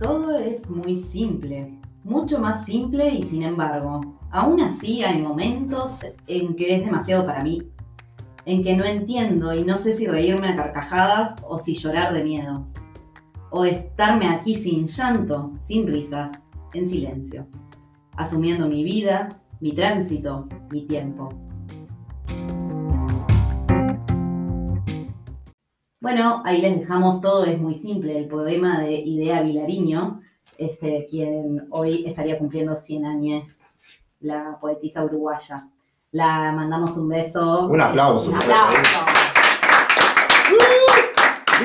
Todo es muy simple, mucho más simple y sin embargo, aún así hay momentos en que es demasiado para mí, en que no entiendo y no sé si reírme a carcajadas o si llorar de miedo, o estarme aquí sin llanto, sin risas, en silencio, asumiendo mi vida, mi tránsito, mi tiempo. Bueno, ahí les dejamos todo, es muy simple, el poema de Idea Vilariño, este, quien hoy estaría cumpliendo 100 años, la poetisa uruguaya. La mandamos un beso. Un aplauso. Un aplauso.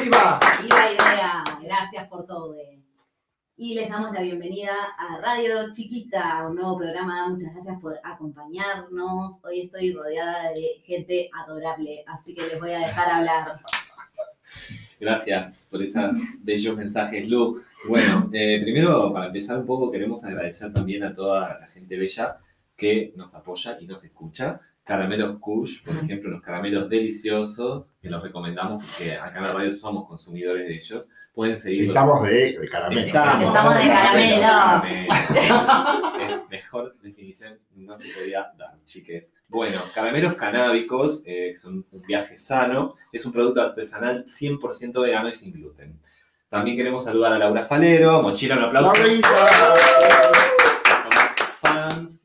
¡Viva! Viva Idea, gracias por todo. Y les damos la bienvenida a Radio Chiquita, un nuevo programa. Muchas gracias por acompañarnos. Hoy estoy rodeada de gente adorable, así que les voy a dejar hablar. Gracias por esos bellos mensajes, Lu. Bueno, eh, primero, para empezar un poco, queremos agradecer también a toda la gente bella que nos apoya y nos escucha. Caramelos Kush, por ejemplo, los caramelos deliciosos, que los recomendamos porque acá en la radio somos consumidores de ellos. Pueden seguirlos. Estamos de, de caramelo. Estamos de caramelo. caramelo. Es mejor definición, no se podía dar, chiques. Bueno, caramelos canábicos, eh, son un viaje sano, es un producto artesanal 100% vegano y sin gluten. También queremos saludar a Laura Falero, Mochila, un aplauso. Somos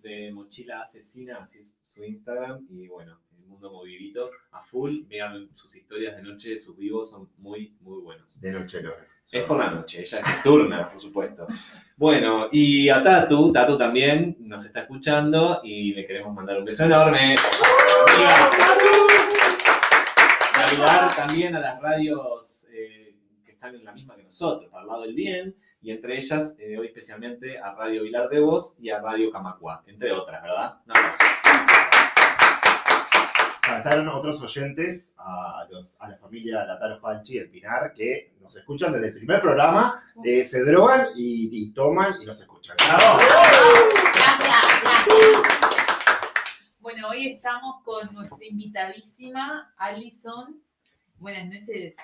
de Mochila Asesina, así es su Instagram. Y bueno, el mundo movidito a full. Vean sus historias de noche, sus vivos son muy, muy buenos. De noche no es. Es por la noche, ella es nocturna, por supuesto. Bueno, y a Tatu, Tatu también nos está escuchando y le queremos mandar un beso enorme. Saludar también a las radios eh, que están en la misma que nosotros, para el lado del bien, y entre ellas, eh, hoy especialmente a Radio Vilar de Voz y a Radio Camacua, entre otras, ¿verdad? Un aplauso. Faltaron otros oyentes, a, los- a la familia Lataro Falchi del Pinar, que nos escuchan desde el primer programa, eh, se drogan y, y toman y nos escuchan. ¡Bravo! Gracias, gracias. Bueno, hoy estamos con nuestra invitadísima Alison. Buenas noches.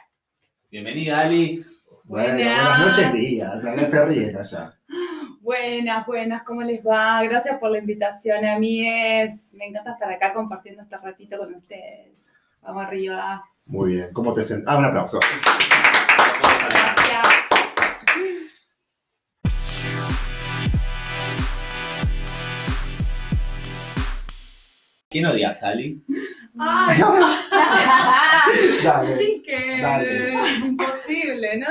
Bienvenida, Ali. Bueno, Buenas. buenas noches, días. Acá se ríen allá. Buenas, buenas, ¿cómo les va? Gracias por la invitación, a mí es, me encanta estar acá compartiendo este ratito con ustedes. Vamos arriba. Muy bien. ¿Cómo te sientes? Ah, un aplauso. Gracias. ¿Quién odias, Ali? Ay, Dale. Dale. Imposible, ¿no?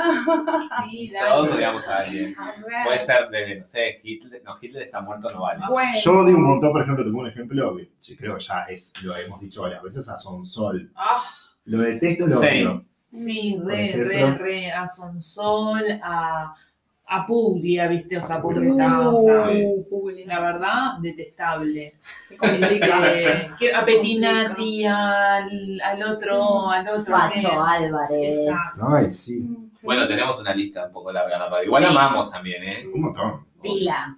Sí, Todos dale. odiamos a alguien. A Puede ser desde, no sé, Hitler. No, Hitler está muerto, no vale. Bueno, Yo odio un montón, por ejemplo, tengo un ejemplo que sí, creo que ya es, lo hemos dicho varias veces, a Sonsol. Ah, Lo detesto, lo odio. sí, Por re, ejemplo. re, re. A Sonsol, a, a Puglia, ¿viste? O sea, Puglia está, o sea, Uh, Puglia. la verdad, detestable. Eh, que- a Petinati, al, al otro, al otro. Facho que- Álvarez. Exacto. Ay, sí. Bueno, tenemos una lista un poco larga la radio. Igual amamos también, ¿eh? Un montón. Pila.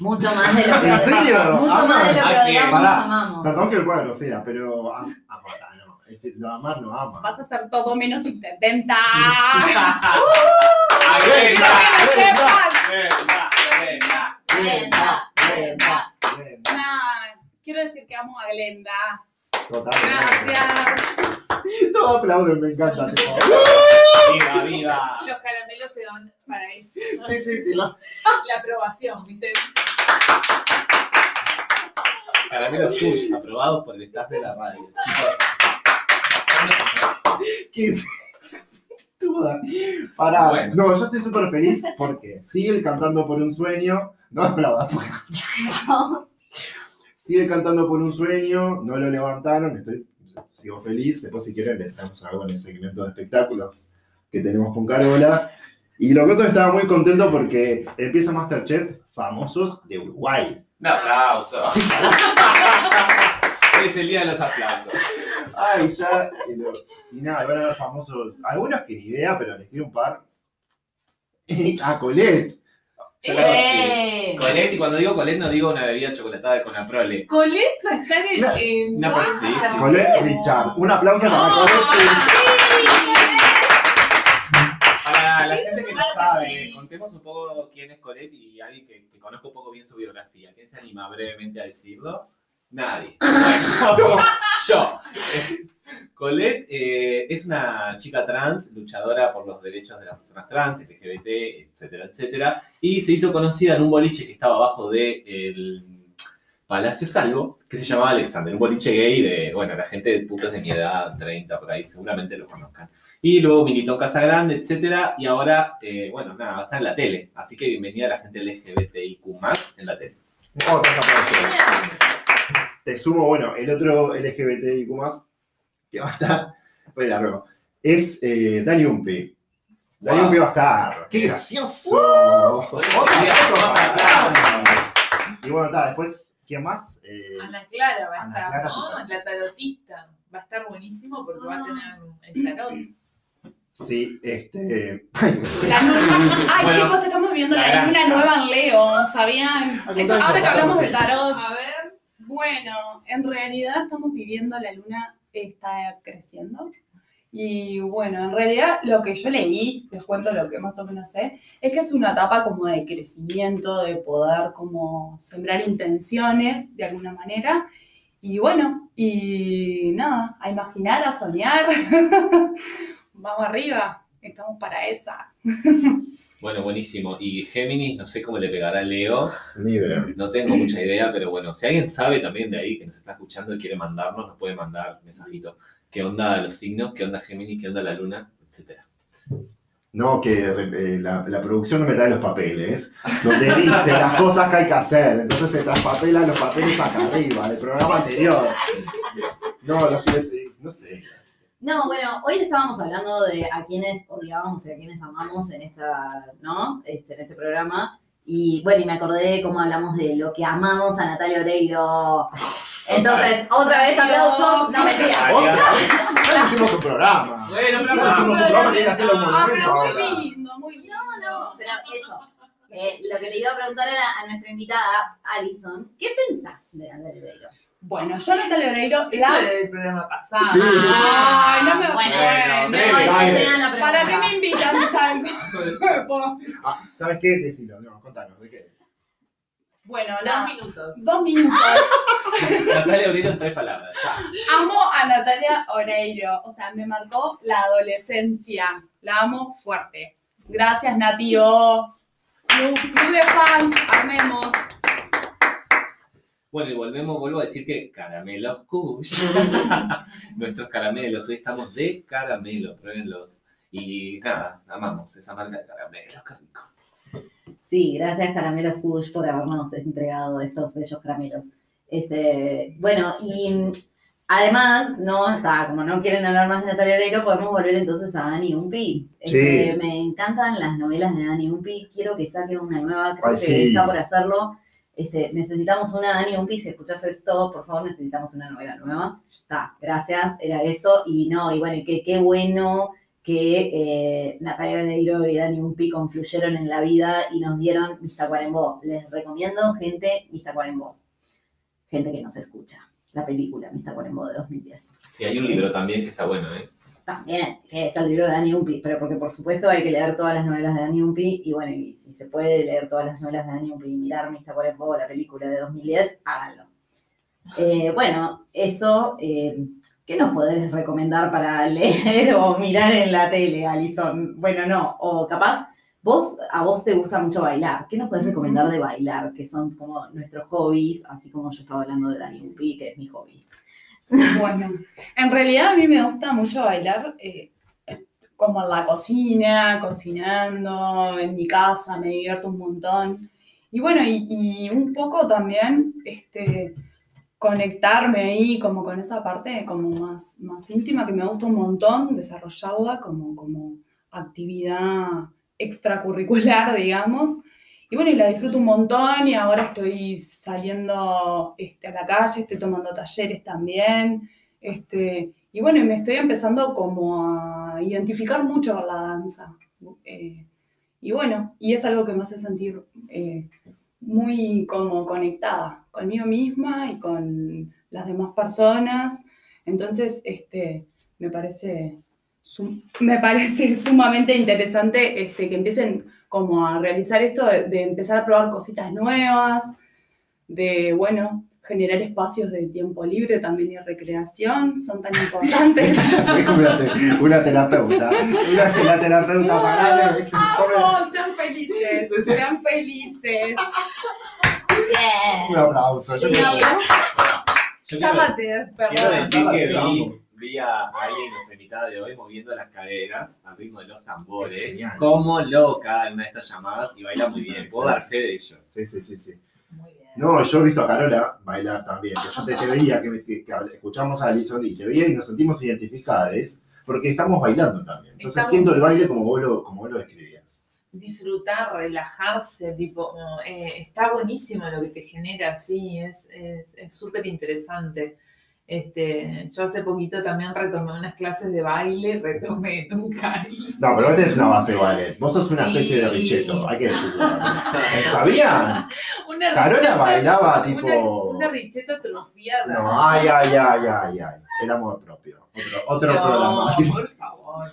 Mucho más de lo que ¿En serio? Mucho Ah, más de lo que ¿a quién? odiamos, amamos. Perdón que el cuadro grosera, pero ah, Lo amar no ama. Vas a hacer todo menos intendenta. Quiero lo decir que amo a Glenda. Totalmente. Gracias. Todos aplauden, me encanta. ¡Viva, viva! Los caramelos te dan para eso. Sí, sí, sí. la- La aprobación, ¿viste? Caramelos Push, aprobados por el staff de la radio. Chicos, ¿Qué es? Duda. Pará. Bueno. No, yo estoy súper feliz porque sigue cantando por un sueño. No aplaudas. Sigue cantando por un sueño, no lo levantaron, estoy, sigo feliz. Después, si quieren, le damos algo en el segmento de espectáculos que tenemos con Carola. Y Locoto estaba muy contento porque empieza Masterchef Famosos de Uruguay. un aplauso. es el día de los aplausos. Ay, ya. Y, lo- y nada, van a ver famosos. Algunos que ni idea, pero les quiero un par. A Colette. Yo la conocí. ¡Eh! Colette, y cuando digo Colette no digo una bebida chocolatada con Aprole. Colette va a estar en. Claro. en No, pues sí, sí. Colette Richard. Un aplauso para No. Colette. Para la gente que Algo sabe. Contemos un poco quién es Colette y alguien que, que conozco un poco bien su biografía. ¿Quién se anima brevemente a decirlo? Nadie. Bueno, Colette eh, es una chica trans, luchadora por los derechos de las personas trans, LGBT, etcétera, etcétera. Y se hizo conocida en un boliche que estaba abajo del Palacio Salvo, que se llamaba Alexander, un boliche gay de, bueno, la gente de putos de mi edad, 30 por ahí, seguramente lo conozcan. Y luego militó en Casa Grande, etcétera, y ahora, eh, bueno, nada, estar en la tele. Así que bienvenida a la gente LGBTIQ en la tele. Sumo, bueno, el otro LGBTIQ que va a estar, bueno, la ruego, es eh, Dani Umpi. Dani Wow. Umpi va a estar. ¡Qué gracioso! Otro Sería aplauso otra para- Y bueno, está, después, ¿quién más? Eh, Ana Clara va a Ana estar, Clara, ¿no? La tarotista. Va a estar buenísimo porque va a tener el tarot. sí, este. La luna- Ay, Bueno, chicos, estamos viviendo la, la luna nueva en Leo, ¿sabían? Ah, Eso, ahora que hablamos de tarot. A ver. Bueno, en realidad estamos viviendo, la luna está creciendo. Y bueno, en realidad lo que yo leí, les cuento lo que más o menos sé, es que es una etapa como de crecimiento, de poder como sembrar intenciones de alguna manera. Y bueno, y nada, a imaginar, a soñar. Vamos arriba, estamos para esa. Bueno, buenísimo. Y Géminis, no sé cómo le pegará Leo. Ni idea. No tengo mucha idea, pero bueno, si alguien sabe también de ahí que nos está escuchando y quiere mandarnos, nos puede mandar mensajito. ¿Qué onda los signos? ¿Qué onda Géminis? ¿Qué onda la luna? Etcétera. No, que eh, la, la producción no me trae los papeles, donde dice las cosas que hay que hacer. Entonces se traspapelan los papeles acá arriba, del programa anterior. No, los que no sé. No, bueno, hoy estábamos hablando de a quienes odiábamos y a quienes amamos en esta, ¿no? Este, en este programa. Y bueno, y me acordé de cómo hablamos de lo que amamos a Natalia Oreiro. Entonces, otra vez aplausos. No, mentira. ¿Otra? Ya hicimos un programa. Bueno, Ya pero- hicimos un programa, que hacer los Ah, muy lindo, muy lindo. No, no, pero eso. Eh, lo que le iba a preguntar era a nuestra invitada, Alison, ¿qué pensás de Natalia Oreiro? Bueno, yo Natalia Oreiro Eso la... era del programa pasado. Sí. Ay, no me Bueno, bueno. dele, No, dale. que te dan la pregunta. ¿Para qué me invitan si saben cómo? Ah, ¿Sabes qué? Decilo, no, contanos, ¿de qué? Bueno, Dos minutos. dos minutos. Natalia Oreiro en tres palabras. Ya. Amo a Natalia Oreiro. O sea, me marcó la adolescencia. La amo fuerte. Gracias, Natio. Club, club de fans, armemos. Bueno, y volvemos, vuelvo a decir que caramelos Kush. Nuestros caramelos, hoy estamos de caramelo, pruébenlos. Y nada, amamos esa marca de caramelos, qué rico. Sí, gracias Caramelos Push por habernos entregado estos bellos caramelos. Este, bueno, y además, no, está, como no quieren hablar más de Natalia Oreiro, podemos volver entonces a Dani Umpi. Este, Sí. Me encantan las novelas de Dani Umpi, quiero que saque una nueva, creo Ay, que sí. está por hacerlo. Este, necesitamos una Dani Umpi, si escuchas esto, por favor, necesitamos una novela nueva. Está, gracias, era eso. Y no, y bueno, qué bueno que eh, Natalia Oreiro y Dani Umpi confluyeron en la vida y nos dieron Mistacuarembó. Les recomiendo, gente, Mistacuarembó. Gente que nos escucha. La película Mistacuarembó de 2010. Sí, hay un libro también que está bueno, ¿eh? También, que es el libro de Dani Umpi, pero porque por supuesto hay que leer todas las novelas de Dani Umpi y bueno, y si se puede leer todas las novelas de Dani Umpi y mirar Mistacuarembó, la película de 2010, háganlo. Eh, bueno, eso, eh, ¿qué nos podés recomendar para leer o mirar en la tele, Alison? Bueno, no, o capaz, vos, a vos te gusta mucho bailar, ¿qué nos podés recomendar de bailar? Que son como nuestros hobbies, así como yo estaba hablando de Dani Umpi, que es mi hobby. Bueno, en realidad a mí me gusta mucho bailar eh, como en la cocina, cocinando, en mi casa, me divierto un montón. Y bueno, y, y un poco también este, conectarme ahí como con esa parte como más, más íntima que me gusta un montón, desarrollarla como, como actividad extracurricular, digamos. Y bueno, y la disfruto un montón y ahora estoy saliendo este, a la calle, estoy tomando talleres también. Este, y bueno, me estoy empezando como a identificar mucho con la danza. Eh, y bueno, y es algo que me hace sentir eh, muy como conectada conmigo misma y con las demás personas. Entonces, este, me parece me parece sumamente interesante este, que empiecen como a realizar esto de, de empezar a probar cositas nuevas, de, bueno, generar espacios de tiempo libre también y recreación, son tan importantes. Es como una, te- una terapeuta. Una filaterapeuta para que ¡Vamos! ¡Sean felices! ¡Sean felices! Un aplauso. Yo Un aplauso. Bueno, yo quiero, Chámate, quiero perdón. decir que vi, vi a alguien en nuestra invitada de hoy moviendo las caderas al ritmo de los Es tambores, como loca en una de estas llamadas y baila muy bien. Puedo dar fe de ello. Sí, sí, sí, sí. Muy bien. No, yo he visto a Carola bailar también. Que yo te, te veía, que, que- que habl- escuchamos a Alison y te veía y nos sentimos identificadas porque estamos bailando también. Entonces Estamos- siento el baile como vos lo, como vos lo describías. disfrutar, relajarse, tipo, eh, está buenísimo lo que te genera, sí, es es- es súper interesante. Este, yo hace poquito también retomé unas clases de baile, retomé, nunca hice. No, pero vos tenés una base de ballet. Vos sos una Sí. especie de richeto, hay que decirlo. ¿Sabían? Una Carola bailaba una- tipo- Una, richeta atrofiada. No, ay, ay, ay, ay, ay. El amor propio. Otro, otro No, programa. por favor.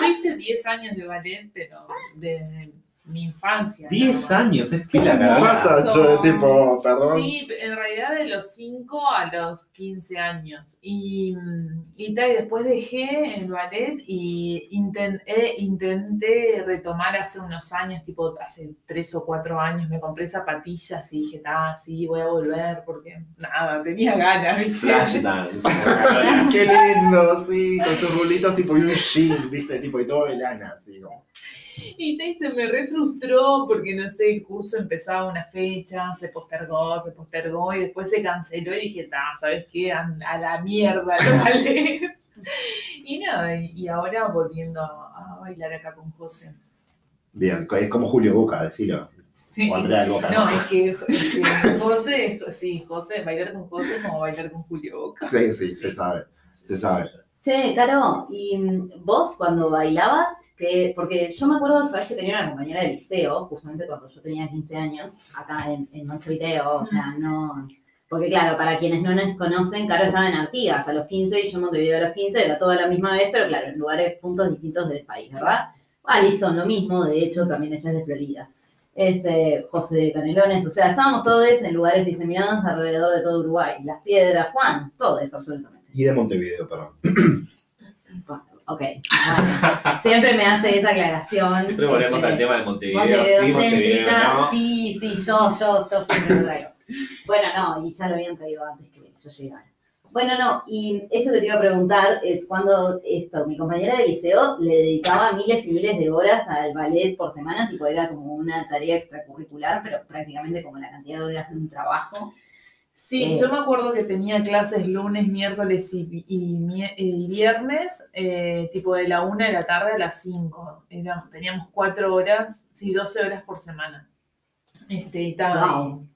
Yo hice 10 años de ballet, pero de mi infancia. 10 ¿no? años, es pila, Pasa, Carola. yo, tipo, perdón. Sí, en realidad de los 5 a los 15 años. Y, mm, y, tal, y después dejé el ballet y inten- eh, intenté retomar hace unos años, tipo hace 3 o 4 años, me compré zapatillas y dije, ah, sí, voy a volver porque nada, tenía ganas, ¿viste? Flash dance. Qué lindo, sí, con sus rulitos tipo y un jean, viste, tipo y todo de lana, así como. Y te- se me re frustró porque no sé, el curso empezaba una fecha, se postergó, se postergó y después se canceló y dije, ta, ¿sabes qué? A, a la mierda, lo ballet. Y nada, y, y ahora volviendo a, a bailar acá con José. Bien, es como Julio Boca, decilo. Sí. O Andrea Boca. No, es que, es que José, sí, José, bailar con José es como bailar con Julio Boca. Sí, sí, se sabe. Se sabe. Che, Caro, ¿y vos cuando bailabas? Que, porque yo me acuerdo, sabes que tenía una compañera de liceo, justamente cuando yo tenía 15 años, acá en, en Montevideo, o sea, no... Porque claro, para quienes no nos conocen, Caro estaba en Artigas a los 15 y yo en Montevideo a los 15, era toda la misma vez, pero claro, en lugares, puntos distintos del país, ¿verdad? Alison, lo mismo, de hecho, también ella es de Florida. Este, José de Canelones, o sea, estábamos todos en lugares diseminados alrededor de todo Uruguay. Las Piedras, Juan, todos absolutamente. Y de Montevideo, perdón. Ok. Bueno, siempre me hace esa aclaración. Siempre volvemos este, al tema de Montevideo. Montevideo sí, Montevideo, sí, sí, yo, yo, yo siempre lo traigo. Bueno, no, y ya lo habían traído antes que yo llegara. Bueno, no, y esto que te iba a preguntar es cuando esto, mi compañera de liceo le dedicaba miles y miles de horas al ballet por semana, tipo era como una tarea extracurricular, pero prácticamente como la cantidad de horas de un trabajo. Sí, Eh. yo me acuerdo que tenía clases lunes, miércoles y, y viernes, eh, tipo de la una de la tarde a las 5. teníamos cuatro horas, sí, 12 horas por semana. Este, y estaba Wow.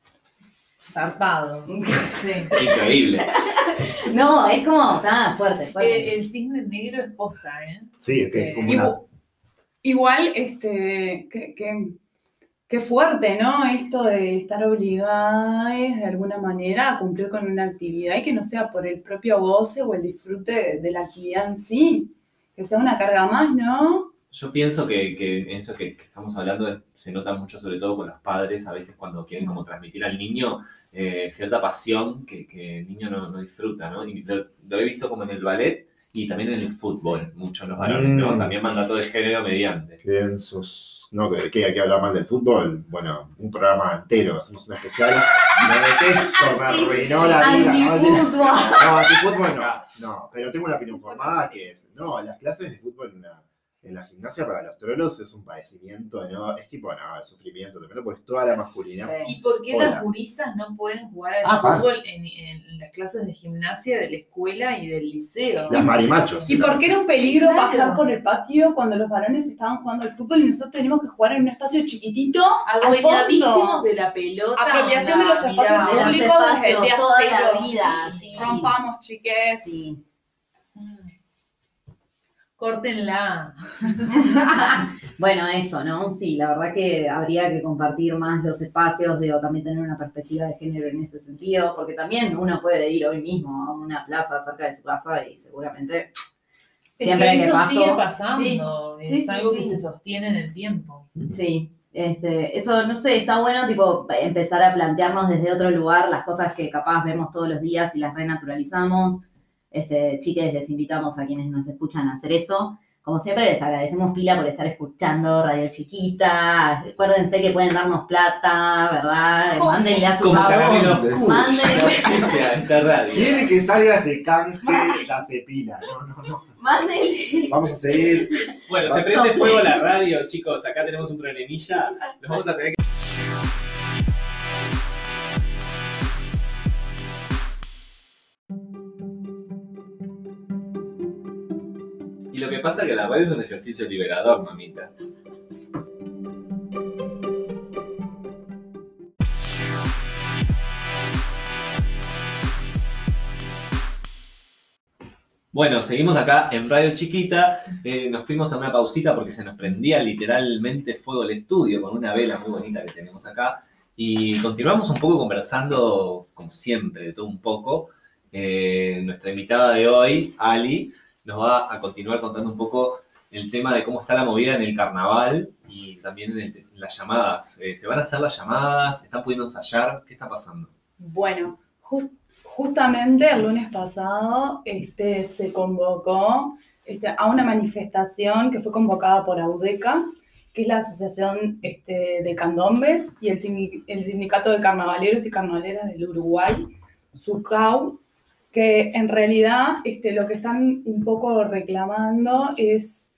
zarpado. Sí. Increíble. No, es como, está fuerte, fuerte. Eh, el cisne negro es posta, ¿eh? Sí, es que es como Y una. Igual, este, qué, qué- qué fuerte, ¿no? Esto de estar obligadas de alguna manera a cumplir con una actividad y que no sea por el propio goce o el disfrute de, la actividad en sí, que sea una carga más, ¿no? Yo pienso que, que eso que, estamos hablando se nota mucho, sobre todo con los padres, a veces cuando quieren como transmitir al niño eh, cierta pasión que, que el niño no, disfruta, ¿no? Y lo he visto como en el ballet y también en el fútbol, mucho en los varones, ¿no? Mm. También mandato de género mediante. Qué densos. No, que, que hay que hablar mal del fútbol. Bueno, un programa entero, hacemos un especial. Me detesto, me arruinó la vida. Antifútbol. No, antifútbol no. No, pero tengo una opinión formada que es, no, las clases de fútbol la, en la gimnasia para los trolos es un padecimiento, ¿no? Es tipo, no, el sufrimiento, tremendo, porque es toda la masculina. Sí. ¿Y por qué Hola. las gurisas no pueden jugar al Ah, fútbol en, en las clases de gimnasia de la escuela y del liceo? Las marimachos. ¿Y por qué era un peligro Claro. pasar por el patio cuando los varones estaban jugando al fútbol y nosotros teníamos que jugar en un espacio chiquitito? Adueñadísimos de la pelota. Apropiación de los espacios mirá. de públicos espacios día toda la vida, sí. Rompamos, chiques. Sí. Córtenla. Bueno, eso, ¿no? Sí, la verdad que habría que compartir más los espacios, de, o también tener una perspectiva de género en ese sentido, porque también uno puede ir hoy mismo a una plaza cerca de su casa y seguramente Es Siempre que que eso paso- sigue pasando, Sí, es sí, sí, algo que se sostiene en el tiempo. Sí, este, eso no sé, está bueno tipo empezar a plantearnos desde otro lugar las cosas que capaz vemos todos los días y las renaturalizamos. Este, chiques, les invitamos a quienes nos escuchan a hacer eso. Como siempre, les agradecemos pila por estar escuchando Radio Chiquita. Acuérdense que pueden darnos plata, ¿verdad? Mándenle a sus Como Mándenle. Quiere que salga ese canje, la cepila. No, no, no. mándenle. Vamos a seguir. Bueno, se prende fuego la radio, chicos. Acá tenemos un problemilla. Nos vamos a tener que. Lo que pasa es que la radio es un ejercicio liberador, mamita. Bueno, seguimos acá en Radio Chiquita. Eh, nos fuimos a una pausita porque se nos prendía literalmente fuego el estudio con una vela muy bonita que tenemos acá. Y continuamos un poco conversando, como siempre, de todo un poco. Eh, nuestra invitada de hoy, Ali, nos va a continuar contando un poco el tema de cómo está la movida en el carnaval y también en, las llamadas. Eh, ¿Se van a hacer las llamadas? ¿Se ¿Están pudiendo ensayar? ¿Qué está pasando? Bueno, jus- justamente el lunes pasado este, se convocó este, a una manifestación que fue convocada por AUDECA, que es la Asociación este, de Candombes y el, el Sindicato de Carnavaleros y Carnavaleras del Uruguay, SUCAU, que en realidad este, lo que están un poco reclamando es,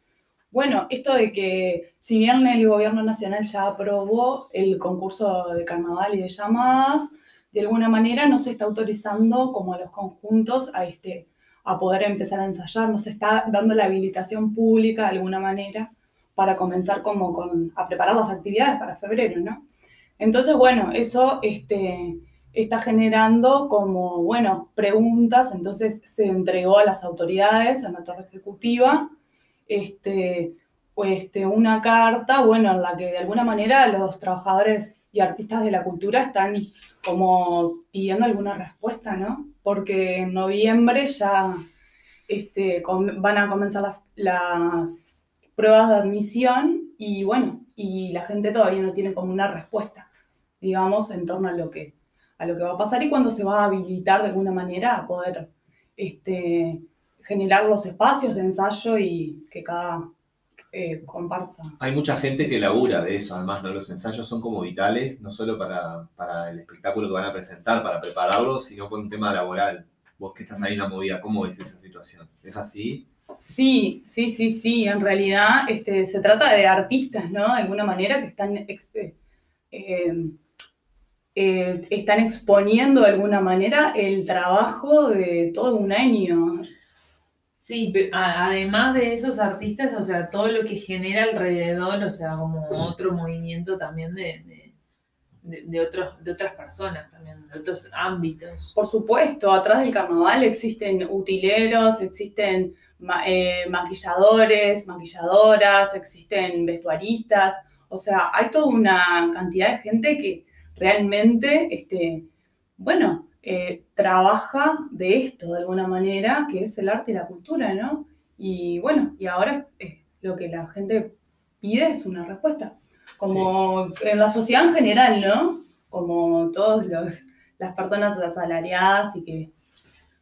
bueno, esto de que si bien el gobierno nacional ya aprobó el concurso de carnaval y de llamadas, de alguna manera no se está autorizando como a los conjuntos a, este, a poder empezar a ensayar, no se está dando la habilitación pública de alguna manera para comenzar como con, a preparar las actividades para febrero, ¿no? Entonces, bueno, eso este, está generando como, bueno, preguntas, entonces se entregó a las autoridades, a la torre ejecutiva, este, este, una carta, bueno, en la que de alguna manera los trabajadores y artistas de la cultura están como pidiendo alguna respuesta, ¿no? Porque en noviembre ya este, van a comenzar las, las pruebas de admisión y bueno, y la gente todavía no tiene como una respuesta, digamos, en torno a lo que, a lo que va a pasar y cuándo se va a habilitar de alguna manera a poder este, generar los espacios de ensayo y que cada eh, comparsa. Hay mucha gente que labura de eso, además, ¿no? Los ensayos son como vitales, no solo para, para el espectáculo que van a presentar, para prepararlo, sino por un tema laboral. Vos que estás ahí en la movida, ¿cómo ves esa situación? ¿Es así? Sí, sí, sí, sí. En realidad este, se trata de artistas, ¿no? De alguna manera que están, ex- eh, eh, están exponiendo de alguna manera el trabajo de todo un año. Sí, además de esos artistas, o sea, todo lo que genera alrededor, o sea, como otro movimiento también de, de, de- de otros, de otras personas también, de otros ámbitos. Por supuesto, atrás del carnaval existen utileros, existen ma- eh, maquilladores, maquilladoras, existen vestuaristas, o sea, hay toda una cantidad de gente que realmente, este, bueno, eh, trabaja de esto de alguna manera, que es el arte y la cultura, ¿no? Y bueno, y ahora eh, lo que la gente pide es una respuesta, como en la sociedad en general, ¿no? Como todos los las personas asalariadas y que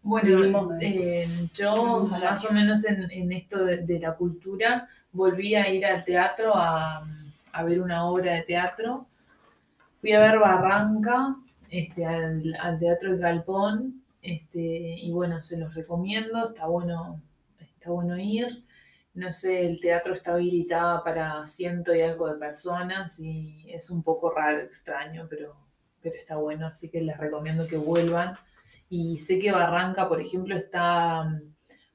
Bueno, eh, yo más o menos en, en esto de, de la cultura volví a ir al teatro a, a ver una obra de teatro. Fui a ver Barranca, este, al, Teatro El Galpón, este, y bueno, se los recomiendo, está bueno, está bueno ir. No sé, el teatro está habilitado para ciento y algo de personas y es un poco raro, extraño, pero, pero está bueno, así que les recomiendo que vuelvan. Y sé que Barranca, por ejemplo, está,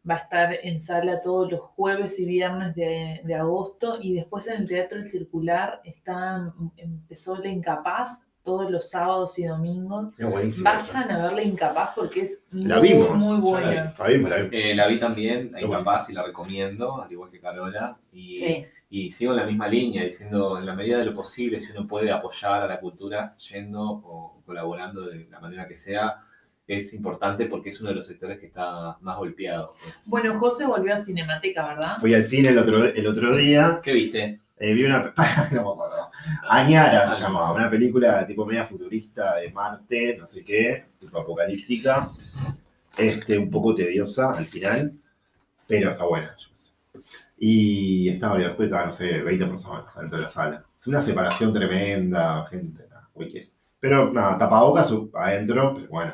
va a estar en sala todos los jueves y viernes de, de agosto. Y después en el Teatro El Circular está, mm, empezó La Incapaz todos los sábados y domingos. Vayan a ver La Incapaz porque es La muy, vimos, muy la buena. La vimos, la vimos. Eh, la vi también, Qué ahí buenísimo. capaz y la recomiendo, al igual que Carola. Y, Sí. y sigo en la misma línea, diciendo, en la medida de lo posible, si uno puede apoyar a la cultura yendo o colaborando de la manera que sea, es importante porque es uno de los sectores que está más golpeado. Bueno, José volvió a Cinemateca, ¿verdad? Fui al cine el otro, el otro día, ¿Qué viste? eh, vi una... no me acuerdo. Añara se llamaba, una película tipo media futurista de Marte, no sé qué, tipo apocalíptica, este, un poco tediosa al final, pero está buena. yo sé. Y estaba bien, después no sé, 20 personas dentro de la sala. Es una separación tremenda, gente, nada, cualquiera. Pero nada, tapabocas su- adentro, pero bueno.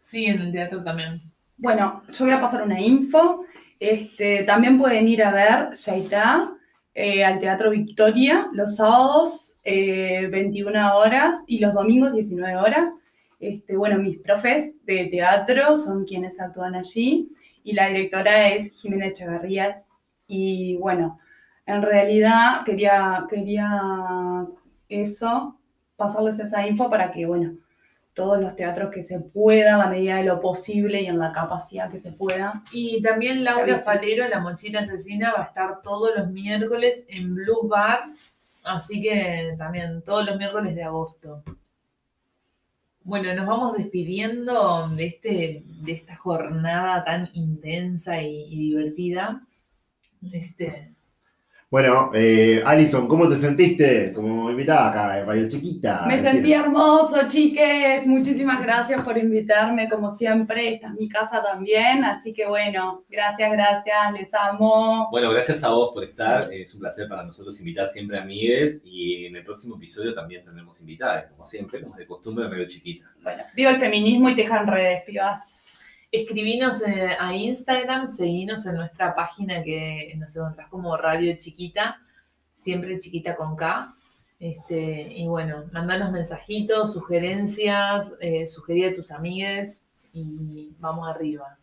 Sí, en el teatro también. Bueno, yo voy a pasar una info. Este, también pueden ir a ver Shaita eh, al Teatro Victoria los sábados eh, 21 horas y los domingos 19 horas. Este, bueno, mis profes de teatro son quienes actúan allí y la directora es Jimena Echeverría. Y bueno, en realidad quería, quería eso, pasarles esa info para que, bueno, todos los teatros que se pueda, a la medida de lo posible y en la capacidad que se pueda. Y también Laura. Falero, la mochila asesina, va a estar todos los miércoles en Blues Bar. Así que también todos los miércoles de agosto. Bueno, nos vamos despidiendo de, este, de esta jornada tan intensa y, y divertida. Este, Bueno, eh, Alison, ¿cómo te sentiste como invitada acá en Radio Chiquita? Me sentí hermoso, chiques. Muchísimas gracias por invitarme, como siempre. Esta es mi casa también. Así que bueno, gracias, gracias. Les amo. Bueno, gracias a vos por estar. Es un placer para nosotros invitar siempre a amigues y en el próximo episodio también tendremos invitadas, como siempre, como de costumbre, medio chiquita. Bueno, viva el feminismo y tejan redes, pibas. Escribinos eh, a Instagram, seguinos en nuestra página que nos encontrás como Radio Chiquita, siempre chiquita con K. Este, y bueno, mandanos mensajitos, sugerencias, eh, sugerí a tus amigues y vamos arriba.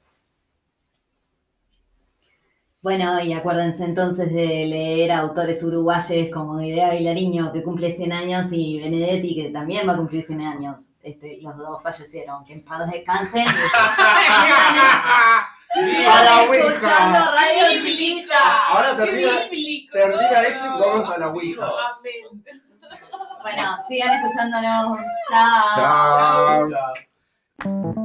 Bueno, y acuérdense entonces de leer a autores uruguayes como Idea Vilariño, que cumple 100 años, y Benedetti, que también va a cumplir 100 años. Este, los dos fallecieron. Que en paz descansen. ¡A la Ouija! escuchando Radio Chiquita. Ahora termina, termina esto y vamos a la Ouija. Bueno, sigan escuchándonos. Chao. Chao. Chao.